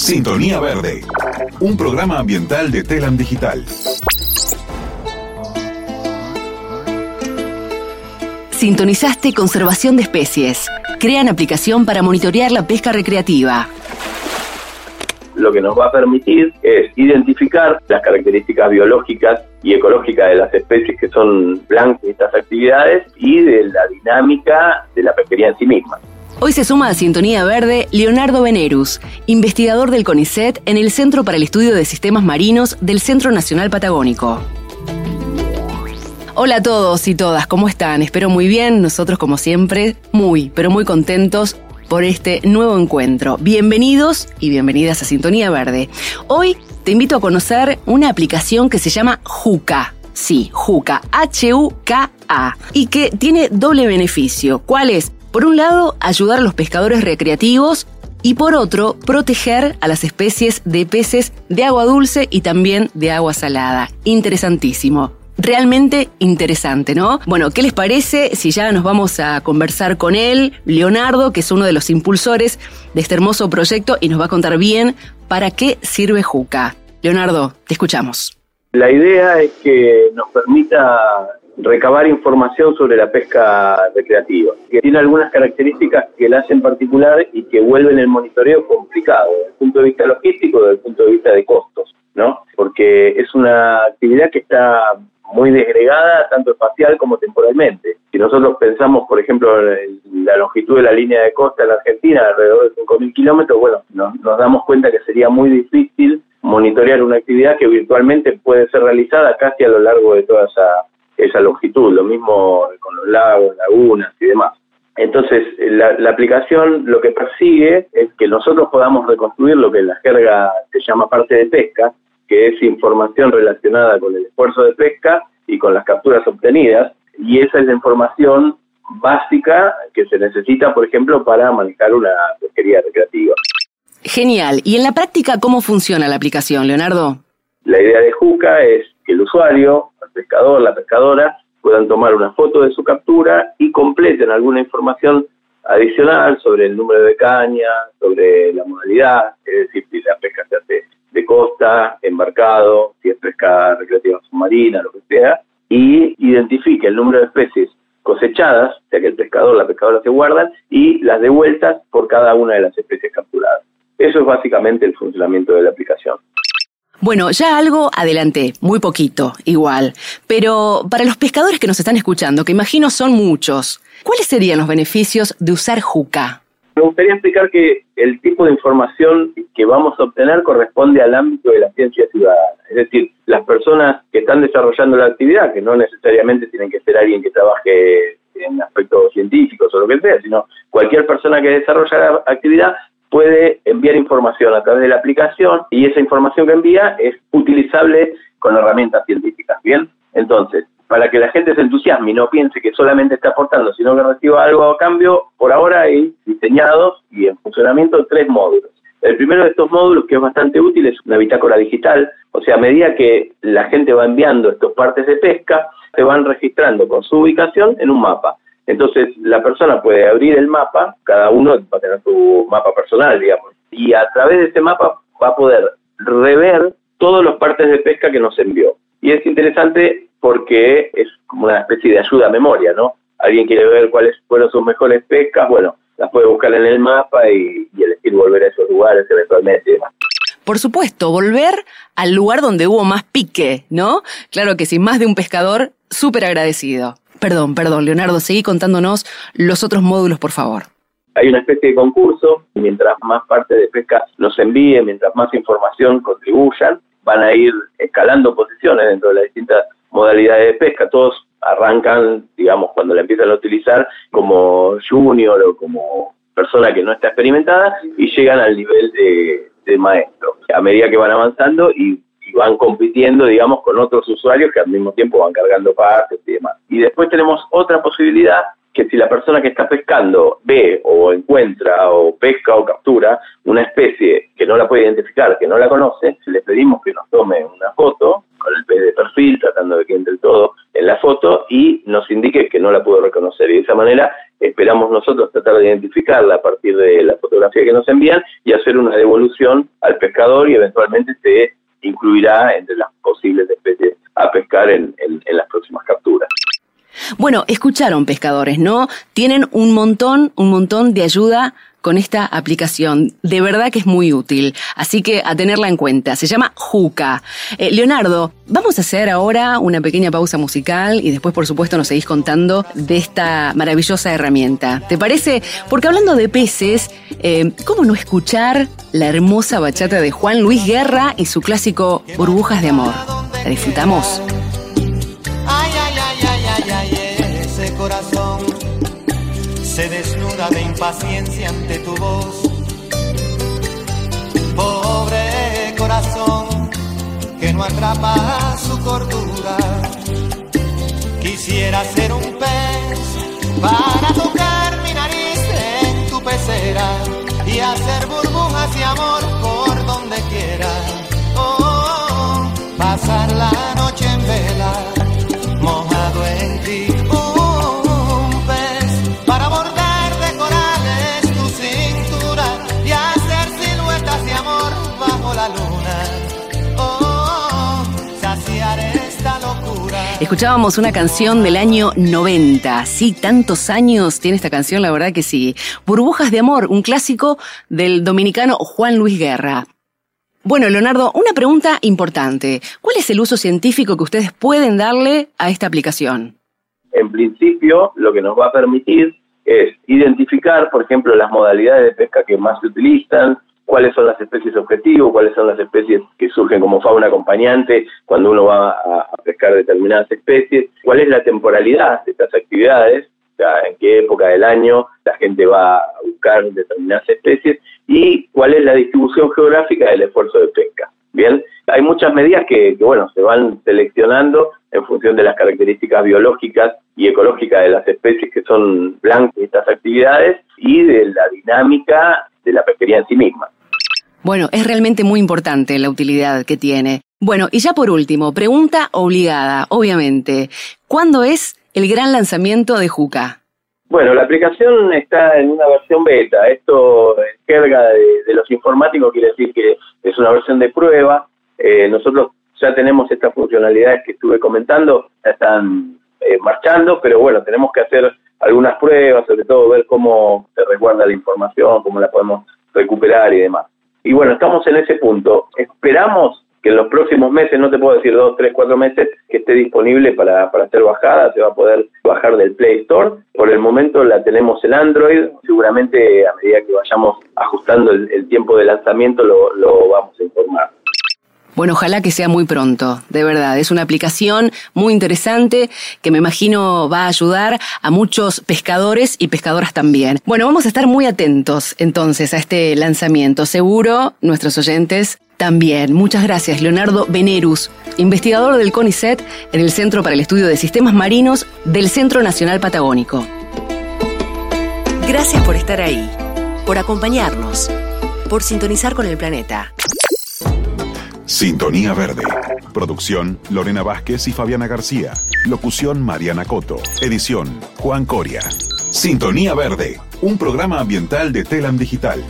Sintonía Verde, un programa ambiental de Telam Digital. Sintonizaste Conservación de Especies. Crean aplicación para monitorear la pesca recreativa lo que nos va a permitir es identificar las características biológicas y ecológicas de las especies que son blancas de estas actividades y de la dinámica de la pesquería en sí misma. Hoy se suma a Sintonía Verde Leonardo Venerus, investigador del CONICET en el Centro para el Estudio de Sistemas Marinos del Centro Nacional Patagónico. Hola a todos y todas, ¿cómo están? Espero muy bien, nosotros como siempre, muy, pero muy contentos por este nuevo encuentro. Bienvenidos y bienvenidas a Sintonía Verde. Hoy te invito a conocer una aplicación que se llama Juca. Sí, Juca, H-U-K-A, y que tiene doble beneficio. ¿Cuál es? Por un lado, ayudar a los pescadores recreativos y por otro, proteger a las especies de peces de agua dulce y también de agua salada. Interesantísimo realmente interesante, ¿no? Bueno, ¿qué les parece si ya nos vamos a conversar con él, Leonardo, que es uno de los impulsores de este hermoso proyecto y nos va a contar bien para qué sirve Juca? Leonardo, te escuchamos. La idea es que nos permita recabar información sobre la pesca recreativa, que tiene algunas características que la hacen particular y que vuelven el monitoreo complicado desde el punto de vista logístico, desde el punto de vista de costos, ¿no? Porque es una actividad que está muy desgregada tanto espacial como temporalmente. Si nosotros pensamos, por ejemplo, en la longitud de la línea de costa en la Argentina, alrededor de 5.000 kilómetros, bueno, nos, damos cuenta que sería muy difícil monitorear una actividad que virtualmente puede ser realizada casi a lo largo de toda esa, esa longitud, lo mismo con los lagos, lagunas y demás. Entonces, la, la, aplicación lo que persigue es que nosotros podamos reconstruir lo que en la jerga se llama parte de pesca, que es información relacionada con el esfuerzo de pesca y con las capturas obtenidas, y esa es la información básica que se necesita, por ejemplo, para manejar una pesquería recreativa. Genial. ¿Y en la práctica cómo funciona la aplicación, Leonardo? La idea de Juca es que el usuario, pescador, la pescadora, puedan tomar una foto de su captura y completen alguna información adicional sobre el número de caña, sobre la modalidad, es decir, si la pesca se hace de costa, embarcado, si es pesca recreativa submarina, lo que sea, y identifique el número de especies cosechadas, sea que el pescador, la pescadora se guardan, y las devueltas por cada una de las especies capturadas. Eso es básicamente el funcionamiento de la aplicación. Bueno, ya algo adelanté, muy poquito, igual. Pero para los pescadores que nos están escuchando, que imagino son muchos, ¿cuáles serían los beneficios de usar Juca? Me gustaría explicar que el tipo de información que vamos a obtener corresponde al ámbito de la ciencia ciudadana. Es decir, las personas que están desarrollando la actividad, que no necesariamente tienen que ser alguien que trabaje en aspectos científicos o lo que sea, sino cualquier persona que desarrolla la actividad puede enviar información a través de la aplicación y esa información que envía es utilizable con herramientas científicas. Bien, entonces, para que la gente se entusiasme y no piense que solamente está aportando, sino que reciba algo a cambio, por ahora hay diseñados y en funcionamiento tres módulos. El primero de estos módulos, que es bastante útil, es una bitácora digital, o sea, a medida que la gente va enviando estos partes de pesca, se van registrando con su ubicación en un mapa. Entonces, la persona puede abrir el mapa, cada uno va a tener su mapa personal, digamos, y a través de ese mapa va a poder rever todos los partes de pesca que nos envió. Y es interesante porque es como una especie de ayuda a memoria, ¿no? Alguien quiere ver cuáles fueron sus mejores pescas, bueno, las puede buscar en el mapa y, elegir volver a esos lugares eventualmente Por supuesto, volver al lugar donde hubo más pique, ¿no? Claro que sí, más de un pescador súper agradecido. Perdón, perdón, Leonardo, seguí contándonos los otros módulos, por favor. Hay una especie de concurso, mientras más parte de pesca nos envíen, mientras más información contribuyan, van a ir escalando posiciones dentro de las distintas modalidades de pesca. Todos arrancan, digamos, cuando la empiezan a utilizar como junior o como persona que no está experimentada y llegan al nivel de, maestro. A medida que van avanzando y, van compitiendo, digamos, con otros usuarios que al mismo tiempo van cargando partes y demás. Y después tenemos otra posibilidad que si la persona que está pescando ve o encuentra o pesca o captura una especie que no la puede identificar, que no la conoce, le pedimos que nos tome una foto con el pez de perfil, tratando de que entre todo en la foto y nos indique que no la pudo reconocer. Y de esa manera esperamos nosotros tratar de identificarla a partir de la fotografía que nos envían y hacer una devolución al pescador y eventualmente se incluirá entre las posibles especies a pescar en, en las próximas capturas. Bueno, escucharon pescadores, ¿no? Tienen un montón, un montón de ayuda con esta aplicación. De verdad que es muy útil, así que a tenerla en cuenta. Se llama Juca. Eh, Leonardo, vamos a hacer ahora una pequeña pausa musical y después, por supuesto, nos seguís contando de esta maravillosa herramienta. ¿Te parece? Porque hablando de peces, eh, ¿cómo no escuchar la hermosa bachata de Juan Luis Guerra y su clásico Burbujas de Amor? ¿La disfrutamos? Se desnuda de impaciencia ante tu voz. Pobre corazón que no atrapa su cordura. Quisiera ser un pez para tocar mi nariz en tu pecera y hacer burbujas de amor por donde quiera. Escuchábamos una canción del año 90. Sí, tantos años tiene esta canción, la verdad que sí. Burbujas de Amor, un clásico del dominicano Juan Luis Guerra. Bueno, Leonardo, una pregunta importante. ¿Cuál es el uso científico que ustedes pueden darle a esta aplicación? En principio, lo que nos va a permitir es identificar, por ejemplo, las modalidades de pesca que más se utilizan, cuáles son las especies objetivo, cuáles son las especies que surgen como fauna acompañante cuando uno va a, pescar determinadas especies, cuál es la temporalidad de estas actividades, o sea, en qué época del año la gente va a buscar determinadas especies y cuál es la distribución geográfica del esfuerzo de pesca. Bien, hay muchas medidas que, bueno, se van seleccionando en función de las características biológicas y ecológicas de las especies que son blancas de estas actividades y de la dinámica de la pesquería en sí misma. Bueno, es realmente muy importante la utilidad que tiene. Bueno, y ya por último, pregunta obligada, obviamente. ¿Cuándo es el gran lanzamiento de Juca? Bueno, la aplicación está en una versión beta. Esto es carga de, los informáticos, quiere decir que es una versión de prueba. Eh, nosotros ya tenemos estas funcionalidades que estuve comentando, ya están eh, marchando, pero bueno, tenemos que hacer algunas pruebas, sobre todo ver cómo se resguarda la información, cómo la podemos recuperar y demás. Y bueno, estamos en ese punto. Esperamos que en los próximos meses, no te puedo decir dos, tres, cuatro meses, que esté disponible para, para ser bajada, se va a poder bajar del Play Store. Por el momento la tenemos en Android, seguramente a medida que vayamos ajustando el, tiempo de lanzamiento lo, lo vamos a informar. Bueno, ojalá que sea muy pronto, de verdad. Es una aplicación muy interesante que me imagino va a ayudar a muchos pescadores y pescadoras también. Bueno, vamos a estar muy atentos entonces a este lanzamiento. Seguro nuestros oyentes también. Muchas gracias, Leonardo Venerus, investigador del CONICET en el Centro para el Estudio de Sistemas Marinos del Centro Nacional Patagónico. Gracias por estar ahí, por acompañarnos, por sintonizar con el planeta. Sintonía Verde. Producción Lorena Vázquez y Fabiana García. Locución Mariana Coto. Edición Juan Coria. Sintonía Verde. Un programa ambiental de Telam Digital.